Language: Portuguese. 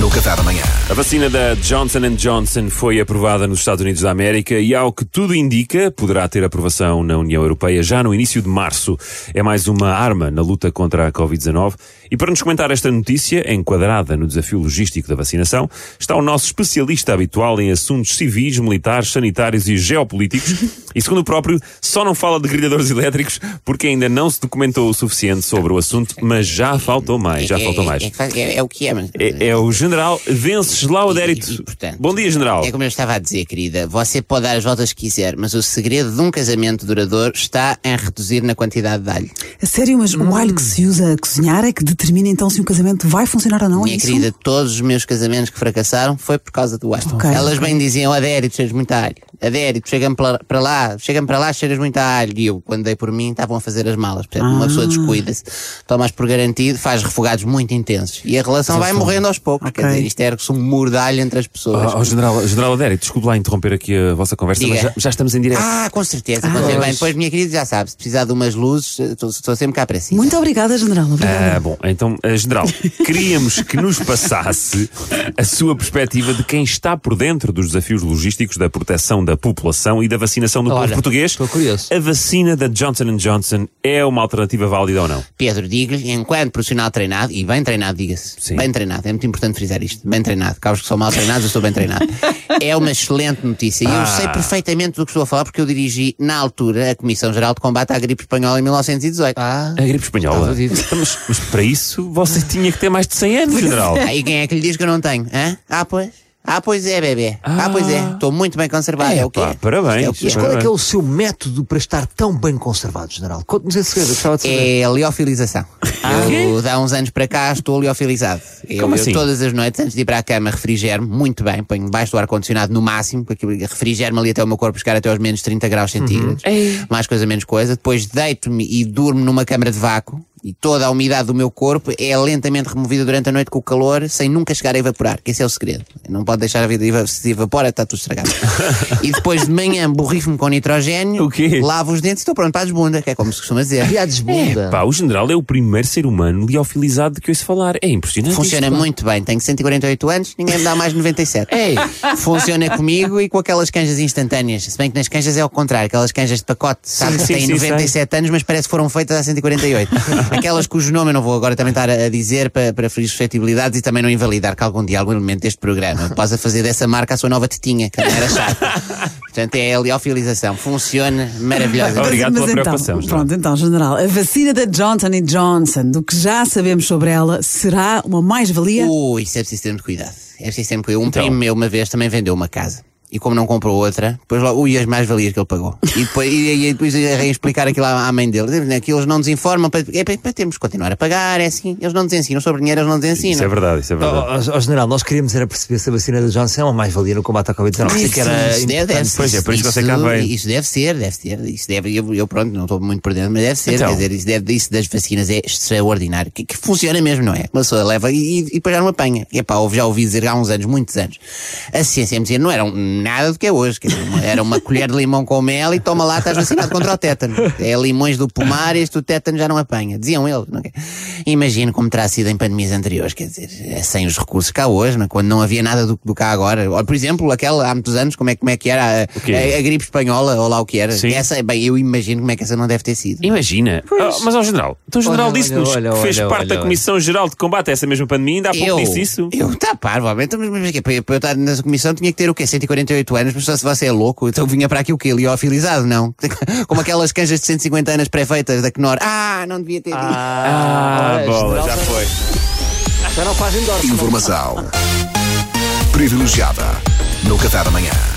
no Café da manhã. A vacina da Johnson Johnson foi aprovada nos Estados Unidos da América e, ao que tudo indica, poderá ter aprovação na União Europeia já no início de março. É mais uma arma na luta contra a Covid-19. E para nos comentar esta notícia, enquadrada no desafio logístico da vacinação, está o nosso especialista habitual em assuntos civis, militares, sanitários e geopolíticos. E, segundo o próprio, só não fala de grelhadores elétricos porque ainda não se documentou o suficiente sobre o assunto, mas já faltou mais, já É- faltou é- mais. É, que faz- é- é o que é, mas. É, é o general Venceslau E- Adérito. e, portanto, Bom dia, general. É como eu estava a dizer, querida. Você pode dar as voltas que quiser, mas o segredo de um casamento duradouro está em reduzir na quantidade de alho. A sério, mas o alho que se usa a cozinhar é que determina então se um casamento vai funcionar ou não? é Minha isso? querida, todos os meus casamentos que fracassaram foi por causa do alho. Ok, Elas bem diziam, Adérito, cheiras muito alho. Adérito, chega-me para lá, chega-me para lá, cheiras muito a alho. E eu, quando dei por mim, estavam a fazer as malas. Portanto, uma Ah. pessoa descuida-se, tomas por garantido, faz refogados muito intensos. E a relação vai morrendo aos poucos. Ok. Quer dizer, isto era um muro de alho entre as pessoas. Oh, oh, general, general Adérito, desculpe lá interromper aqui a vossa conversa, Diga. mas já, já estamos em direto. Ah, com certeza. com certeza. Bem, depois, minha querida, já sabe, se precisar de umas luzes, eh, estou estou sempre cá para si. Muito obrigada, General. Obrigada. Ah, bom, então, eh, general, queríamos que nos passasse a sua perspectiva de quem está por dentro dos desafios logísticos da proteção da população e da vacinação do povo português. estou curioso. A vacina da Johnson Johnson é uma alternativa válida ou não? Pedro, digo-lhe, enquanto profissional treinado, e bem treinado, diga-se, bem treinado, é muito importante frisar isto, bem treinado, casos que são mal treinados, eu estou bem treinado. É uma excelente notícia e eu Ah. sei perfeitamente do que estou a falar porque eu dirigi, na altura, a Comissão Geral de Combate à Gripe Espanhola em 1918. Ah, A gripe espanhola. Então, mas, mas para isso você tinha que ter mais de 100 anos, general. Ah, e quem é que lhe diz que eu não tenho? Hã? Ah, pois. Ah, pois é, bebê. Ah, pois é. Estou muito bem conservado. É, o que Epá, é. parabéns. É o que mas é. qual é que é o seu método para estar tão bem conservado, general? Conte-nos esse segredo, eu gostava de saber. É a liofilização. Eu, de há uns anos para cá, estou liofilizado. Eu, Como eu assim? todas as noites, antes de ir para a cama, refrigero-me muito bem, ponho debaixo do ar-condicionado no máximo, porque refrigero-me ali até o meu corpo chegar até aos menos 30 graus centígrados. Mais coisa, menos coisa. Depois deito-me e durmo numa câmara de vácuo. E toda a umidade do meu corpo é lentamente removida durante a noite com o calor, sem nunca chegar a evaporar, que esse é o segredo. Não pode deixar a vida, se evapora, está tudo estragado. e depois de manhã borrifo-me com nitrogênio, O quê? lavo os dentes e estou pronto para a desbunda, que é como se costuma dizer. E a desbunda. Pá, o general é o primeiro ser humano liofilizado de que ouço falar. É impressionante. Funciona muito bem. Tenho 148 anos, ninguém me dá mais de 97. Ei, Funciona comigo e com aquelas canjas instantâneas. Se bem que nas canjas é ao contrário, aquelas canjas de pacote, sabe, que sim, têm sim, 97 anos, mas parece que foram feitas há 148. aquelas cujo nome eu não vou agora também estar a dizer para, para ferir suscetibilidades e também não invalidar que algum dia algum elemento deste programa possa fazer dessa marca a sua nova tetinha, que não era chato. Portanto, é a liofilização. Funciona maravilhosamente. Obrigado pela então, preocupação, pronto, então, General, a vacina da Johnson Johnson, do que já sabemos sobre ela, será uma mais-valia? Ui, isso é preciso ter muito cuidado. É preciso ter muito cuidado. Um Então. primo meu uma vez também vendeu uma casa. E como não comprou outra, depois lá, ui, as mais-valias que ele pagou. E depois, e, e depois explicar aquilo à, à mãe dele. Né, Que eles não nos informam, para, é para, para termos que continuar a pagar, é assim. Eles não nos ensinam sobre dinheiro, eles não nos ensinam. Isso é verdade, isso é verdade. Ó, ó, general, nós queríamos era perceber se a vacina da Johnson é uma mais-valia no combate à Covid-19. Achei que era Isso deve. Pois é, por isso que você cá veio. Isso deve ser, deve ser. Isso deve, eu, eu pronto, não estou muito por dentro, mas deve ser. Então. Quer dizer, isso, deve, isso das vacinas é extraordinário. Que, que funciona mesmo, não é? Uma pessoa leva e, e, e depois já não apanha. E, já ouvi dizer há uns anos, muitos anos. A ciência me não era um- nada do que é hoje. Dizer, uma- era uma colher de limão com mel e toma lá, estás vacinado contra o tétano. É limões do pomar e este o tétano já não apanha. Diziam eles. Não é? Imagino como terá sido em pandemias anteriores, quer dizer, é sem os recursos cá hoje, não é? quando não havia nada do, do cá agora. Olha, por exemplo, aquela há muitos anos, como é, como é que era a, a- a gripe espanhola, ou lá o que era. Sim. Essa, bem, eu imagino como é que essa não deve ter sido. Imagina. Ah, mas, ó, general, então o general disse-nos olha, que fez olha, parte olha, da olha. Comissão Geral de Combate a essa mesma pandemia, ainda há pouco eu, disse isso. eu, tá parvo, mas, mas, mas, mas, para, para eu estar nessa comissão tinha que ter o quê? 148 anos, mas só se você é louco, então vinha para aqui o quê? Liofilizado, não? Como aquelas canjas de 150 anos pré-feitas da Knorr. Ah, não devia ter dito. Ah, olha, bola, já foi. Já não faz endorse. Informação privilegiada no Café da manhã.